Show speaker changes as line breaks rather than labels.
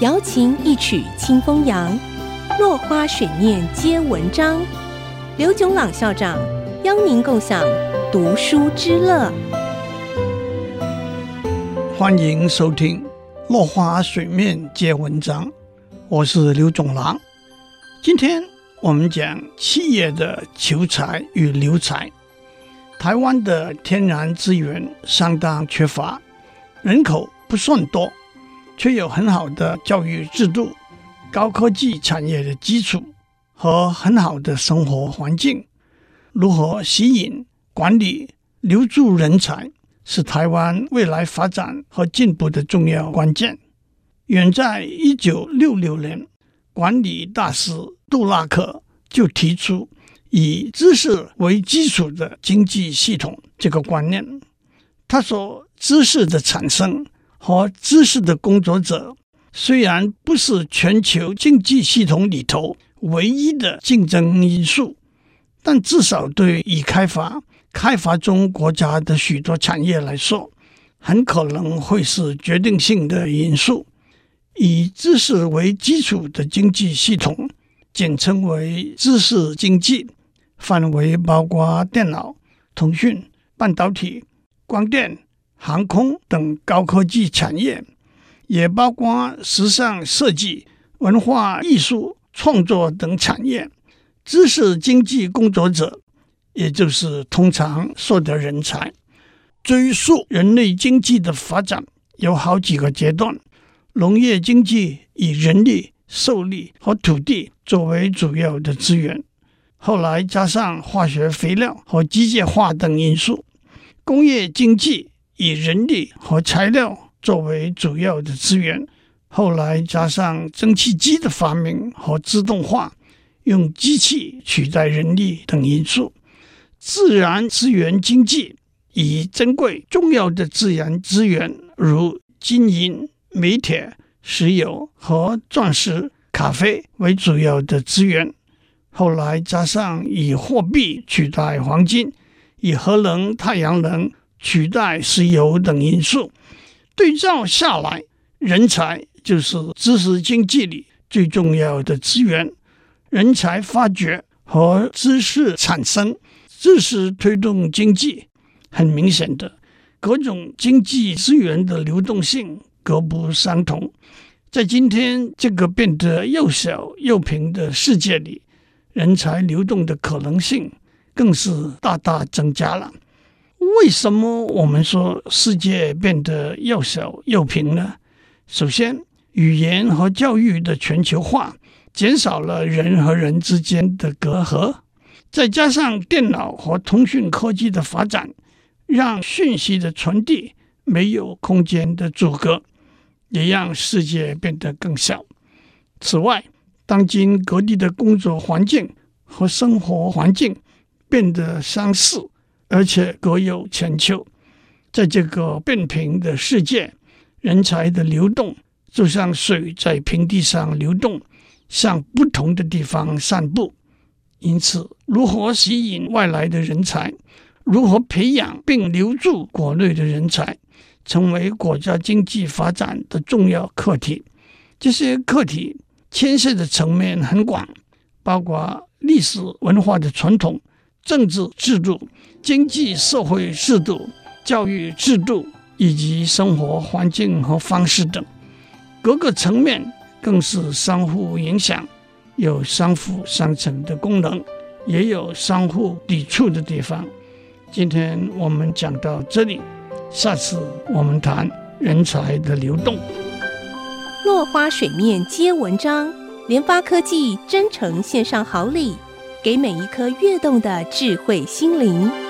瑶琴一曲清风扬，落花水面皆文章。刘炯朗校长邀您共享读书之乐。
欢迎收听《落花水面皆文章》，我是刘炯朗。今天我们讲企业的求才与留才。台湾的天然资源相当缺乏，人口不算多。却有很好的教育制度、高科技产业的基础和很好的生活环境。如何吸引、管理、留住人才，是台湾未来发展和进步的重要关键。远在一九六六年，管理大师杜拉克就提出以知识为基础的经济系统这个观念。他说：“知识的产生。”和知识的工作者虽然不是全球经济系统里头唯一的竞争因素，但至少对已开发、开发中国家的许多产业来说，很可能会是决定性的因素。以知识为基础的经济系统，简称为知识经济，范围包括电脑、通讯、半导体、光电。航空等高科技产业，也包括时尚设计、文化艺术创作等产业。知识经济工作者，也就是通常说的人才。追溯人类经济的发展，有好几个阶段。农业经济以人力、兽力和土地作为主要的资源，后来加上化学肥料和机械化等因素，工业经济。以人力和材料作为主要的资源，后来加上蒸汽机的发明和自动化，用机器取代人力等因素。自然资源经济以珍贵重要的自然资源，如金银、煤铁、石油和钻石、咖啡为主要的资源，后来加上以货币取代黄金，以核能、太阳能。取代石油等因素，对照下来，人才就是知识经济里最重要的资源。人才发掘和知识产生，知识推动经济。很明显的，各种经济资源的流动性各不相同。在今天这个变得又小又平的世界里，人才流动的可能性更是大大增加了。为什么我们说世界变得又小又平呢？首先，语言和教育的全球化减少了人和人之间的隔阂，再加上电脑和通讯科技的发展，让讯息的传递没有空间的阻隔，也让世界变得更小。此外，当今各地的工作环境和生活环境变得相似。而且各有千秋，在这个变平的世界，人才的流动就像水在平地上流动，向不同的地方散布。因此，如何吸引外来的人才，如何培养并留住国内的人才，成为国家经济发展的重要课题。这些课题牵涉的层面很广，包括历史文化的传统。政治制度、经济社会制度、教育制度以及生活环境和方式等，各个层面更是相互影响，有相辅相成的功能，也有相互抵触的地方。今天我们讲到这里，下次我们谈人才的流动。
落花水面皆文章，联发科技真诚献上好礼。给每一颗跃动的智慧心灵。